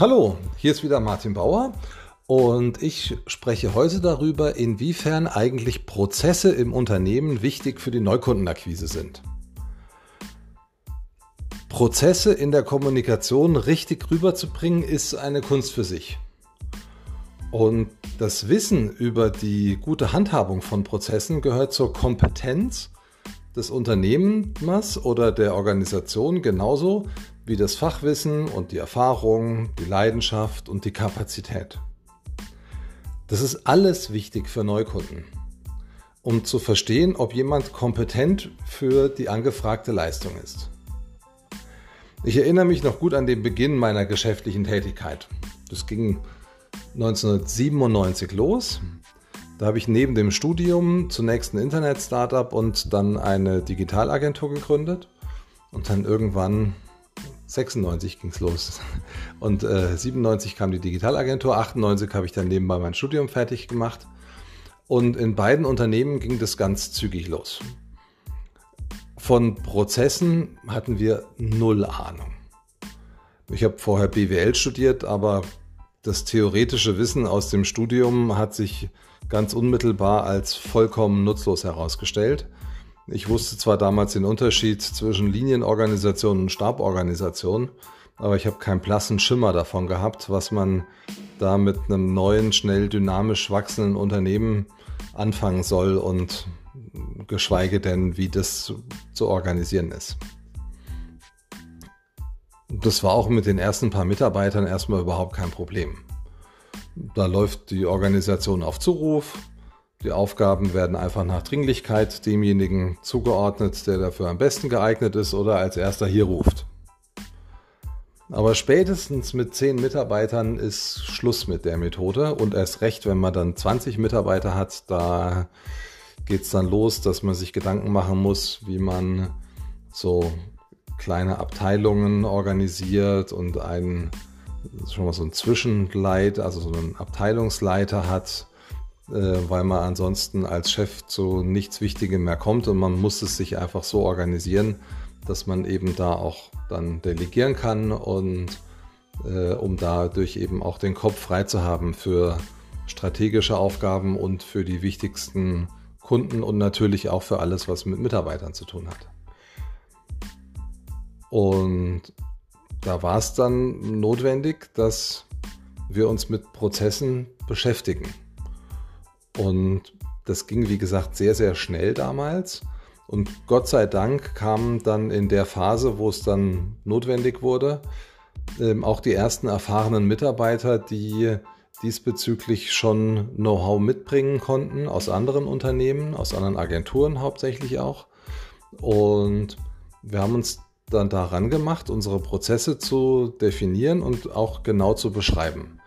Hallo, hier ist wieder Martin Bauer und ich spreche heute darüber, inwiefern eigentlich Prozesse im Unternehmen wichtig für die Neukundenakquise sind. Prozesse in der Kommunikation richtig rüberzubringen, ist eine Kunst für sich. Und das Wissen über die gute Handhabung von Prozessen gehört zur Kompetenz des Unternehmers oder der Organisation genauso wie das Fachwissen und die Erfahrung, die Leidenschaft und die Kapazität. Das ist alles wichtig für Neukunden, um zu verstehen, ob jemand kompetent für die angefragte Leistung ist. Ich erinnere mich noch gut an den Beginn meiner geschäftlichen Tätigkeit. Das ging 1997 los. Da habe ich neben dem Studium zunächst ein Internet-Startup und dann eine Digitalagentur gegründet und dann irgendwann 96 ging es los. Und äh, 97 kam die Digitalagentur, 98 habe ich dann nebenbei mein Studium fertig gemacht. Und in beiden Unternehmen ging das ganz zügig los. Von Prozessen hatten wir null Ahnung. Ich habe vorher BWL studiert, aber das theoretische Wissen aus dem Studium hat sich ganz unmittelbar als vollkommen nutzlos herausgestellt. Ich wusste zwar damals den Unterschied zwischen Linienorganisation und Staborganisation, aber ich habe keinen blassen Schimmer davon gehabt, was man da mit einem neuen, schnell dynamisch wachsenden Unternehmen anfangen soll und geschweige denn, wie das zu organisieren ist. Das war auch mit den ersten paar Mitarbeitern erstmal überhaupt kein Problem. Da läuft die Organisation auf Zuruf, die Aufgaben werden einfach nach Dringlichkeit demjenigen zugeordnet, der dafür am besten geeignet ist oder als erster hier ruft. Aber spätestens mit 10 Mitarbeitern ist Schluss mit der Methode und erst recht, wenn man dann 20 Mitarbeiter hat, da geht es dann los, dass man sich Gedanken machen muss, wie man so kleine Abteilungen organisiert und einen schon mal so ein Zwischenleit, also so einen Abteilungsleiter hat, weil man ansonsten als Chef zu nichts Wichtigem mehr kommt und man muss es sich einfach so organisieren, dass man eben da auch dann delegieren kann und äh, um dadurch eben auch den Kopf frei zu haben für strategische Aufgaben und für die wichtigsten Kunden und natürlich auch für alles, was mit Mitarbeitern zu tun hat. Und da war es dann notwendig, dass wir uns mit Prozessen beschäftigen. Und das ging, wie gesagt, sehr, sehr schnell damals. Und Gott sei Dank kamen dann in der Phase, wo es dann notwendig wurde, ähm, auch die ersten erfahrenen Mitarbeiter, die diesbezüglich schon Know-how mitbringen konnten aus anderen Unternehmen, aus anderen Agenturen hauptsächlich auch. Und wir haben uns dann daran gemacht, unsere Prozesse zu definieren und auch genau zu beschreiben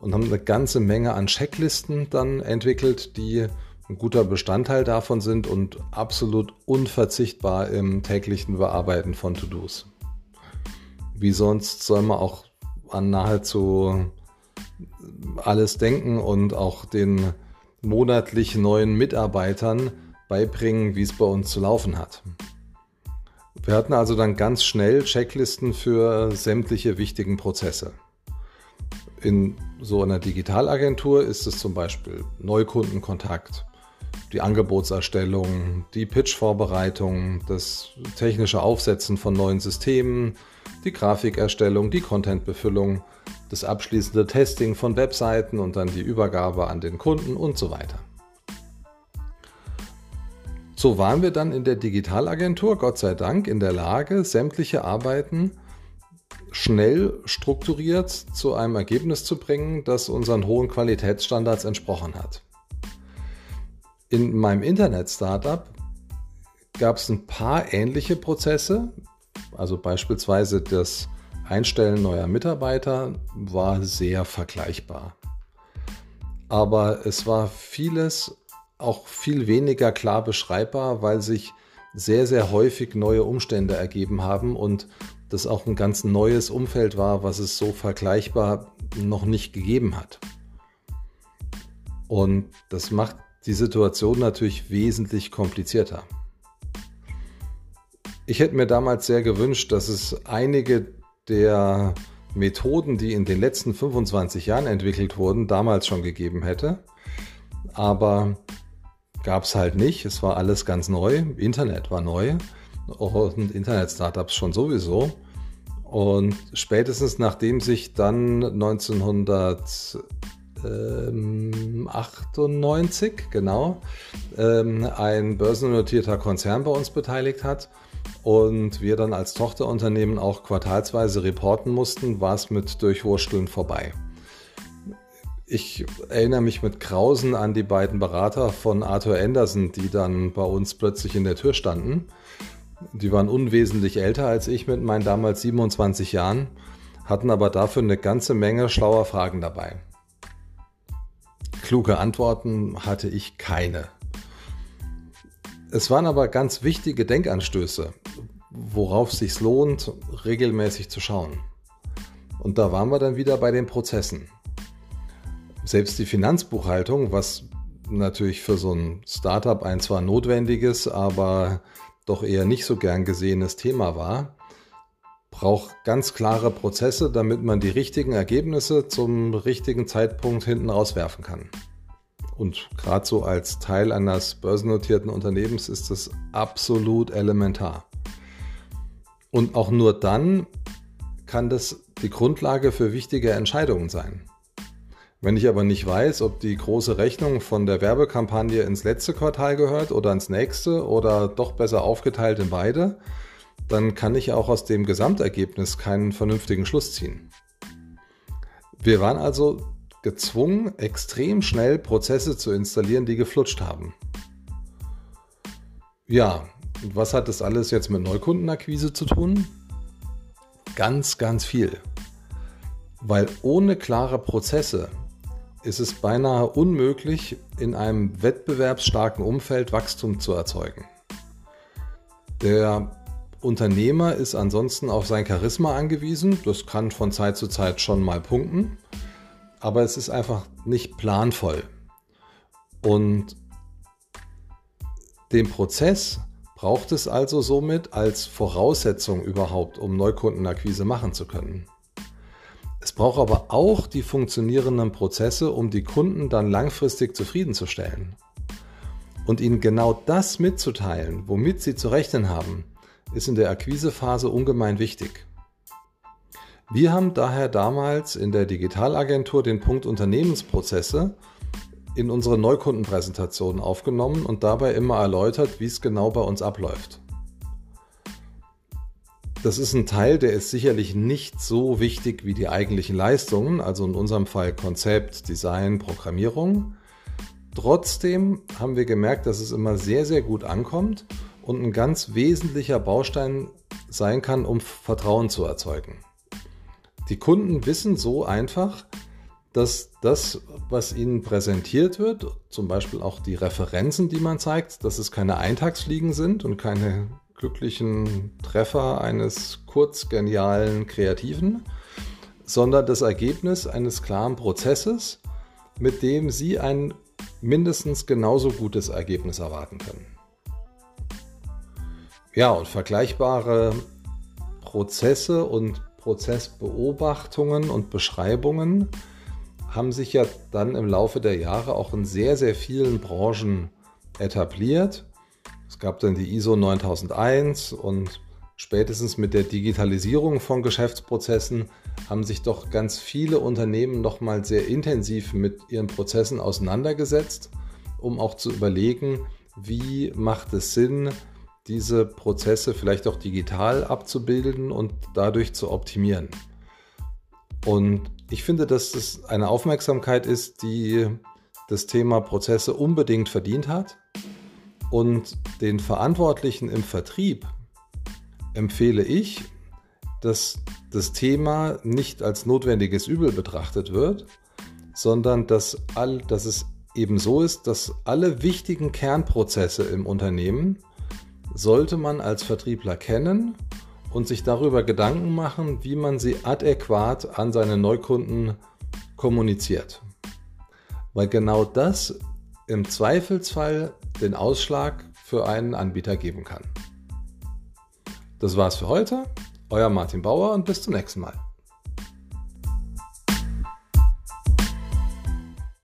und haben eine ganze Menge an Checklisten dann entwickelt, die ein guter Bestandteil davon sind und absolut unverzichtbar im täglichen Bearbeiten von To-Dos. Wie sonst soll man auch an nahezu alles denken und auch den monatlich neuen Mitarbeitern beibringen, wie es bei uns zu laufen hat. Wir hatten also dann ganz schnell Checklisten für sämtliche wichtigen Prozesse. In so einer Digitalagentur ist es zum Beispiel Neukundenkontakt, die Angebotserstellung, die Pitch-Vorbereitung, das technische Aufsetzen von neuen Systemen, die Grafikerstellung, die Contentbefüllung, das abschließende Testing von Webseiten und dann die Übergabe an den Kunden und so weiter. So waren wir dann in der Digitalagentur, Gott sei Dank, in der Lage, sämtliche Arbeiten schnell strukturiert zu einem Ergebnis zu bringen, das unseren hohen Qualitätsstandards entsprochen hat. In meinem Internet-Startup gab es ein paar ähnliche Prozesse, also beispielsweise das Einstellen neuer Mitarbeiter war sehr vergleichbar. Aber es war vieles auch viel weniger klar beschreibbar, weil sich sehr, sehr häufig neue Umstände ergeben haben und das auch ein ganz neues Umfeld war, was es so vergleichbar noch nicht gegeben hat. Und das macht die Situation natürlich wesentlich komplizierter. Ich hätte mir damals sehr gewünscht, dass es einige der Methoden, die in den letzten 25 Jahren entwickelt wurden, damals schon gegeben hätte. Aber gab es halt nicht. Es war alles ganz neu. Internet war neu und Internet-Startups schon sowieso. Und spätestens nachdem sich dann 1998, genau, ähm, ein börsennotierter Konzern bei uns beteiligt hat und wir dann als Tochterunternehmen auch quartalsweise reporten mussten, war es mit Durchwursteln vorbei. Ich erinnere mich mit Krausen an die beiden Berater von Arthur Anderson, die dann bei uns plötzlich in der Tür standen die waren unwesentlich älter als ich mit meinen damals 27 Jahren, hatten aber dafür eine ganze Menge schlauer Fragen dabei. Kluge Antworten hatte ich keine. Es waren aber ganz wichtige Denkanstöße, worauf es sich lohnt, regelmäßig zu schauen. Und da waren wir dann wieder bei den Prozessen. Selbst die Finanzbuchhaltung, was natürlich für so ein Startup ein zwar notwendiges, aber doch eher nicht so gern gesehenes Thema war, braucht ganz klare Prozesse, damit man die richtigen Ergebnisse zum richtigen Zeitpunkt hinten rauswerfen kann. Und gerade so als Teil eines börsennotierten Unternehmens ist das absolut elementar. Und auch nur dann kann das die Grundlage für wichtige Entscheidungen sein. Wenn ich aber nicht weiß, ob die große Rechnung von der Werbekampagne ins letzte Quartal gehört oder ins nächste oder doch besser aufgeteilt in beide, dann kann ich auch aus dem Gesamtergebnis keinen vernünftigen Schluss ziehen. Wir waren also gezwungen, extrem schnell Prozesse zu installieren, die geflutscht haben. Ja, und was hat das alles jetzt mit Neukundenakquise zu tun? Ganz, ganz viel. Weil ohne klare Prozesse ist es beinahe unmöglich, in einem wettbewerbsstarken Umfeld Wachstum zu erzeugen. Der Unternehmer ist ansonsten auf sein Charisma angewiesen. Das kann von Zeit zu Zeit schon mal punkten, aber es ist einfach nicht planvoll. Und den Prozess braucht es also somit als Voraussetzung überhaupt, um Neukundenakquise machen zu können. Es braucht aber auch die funktionierenden Prozesse, um die Kunden dann langfristig zufriedenzustellen. Und ihnen genau das mitzuteilen, womit sie zu rechnen haben, ist in der Akquisephase ungemein wichtig. Wir haben daher damals in der Digitalagentur den Punkt Unternehmensprozesse in unsere Neukundenpräsentation aufgenommen und dabei immer erläutert, wie es genau bei uns abläuft. Das ist ein Teil, der ist sicherlich nicht so wichtig wie die eigentlichen Leistungen, also in unserem Fall Konzept, Design, Programmierung. Trotzdem haben wir gemerkt, dass es immer sehr, sehr gut ankommt und ein ganz wesentlicher Baustein sein kann, um Vertrauen zu erzeugen. Die Kunden wissen so einfach, dass das, was ihnen präsentiert wird, zum Beispiel auch die Referenzen, die man zeigt, dass es keine Eintagsfliegen sind und keine glücklichen Treffer eines kurz genialen Kreativen, sondern das Ergebnis eines klaren Prozesses, mit dem Sie ein mindestens genauso gutes Ergebnis erwarten können. Ja, und vergleichbare Prozesse und Prozessbeobachtungen und Beschreibungen haben sich ja dann im Laufe der Jahre auch in sehr, sehr vielen Branchen etabliert es gab dann die ISO 9001 und spätestens mit der Digitalisierung von Geschäftsprozessen haben sich doch ganz viele Unternehmen nochmal sehr intensiv mit ihren Prozessen auseinandergesetzt, um auch zu überlegen, wie macht es Sinn, diese Prozesse vielleicht auch digital abzubilden und dadurch zu optimieren. Und ich finde, dass das eine Aufmerksamkeit ist, die das Thema Prozesse unbedingt verdient hat. Und den Verantwortlichen im Vertrieb empfehle ich, dass das Thema nicht als notwendiges Übel betrachtet wird, sondern dass, all, dass es eben so ist, dass alle wichtigen Kernprozesse im Unternehmen sollte man als Vertriebler kennen und sich darüber Gedanken machen, wie man sie adäquat an seine Neukunden kommuniziert. Weil genau das im Zweifelsfall den Ausschlag für einen Anbieter geben kann. Das war's für heute. Euer Martin Bauer und bis zum nächsten Mal.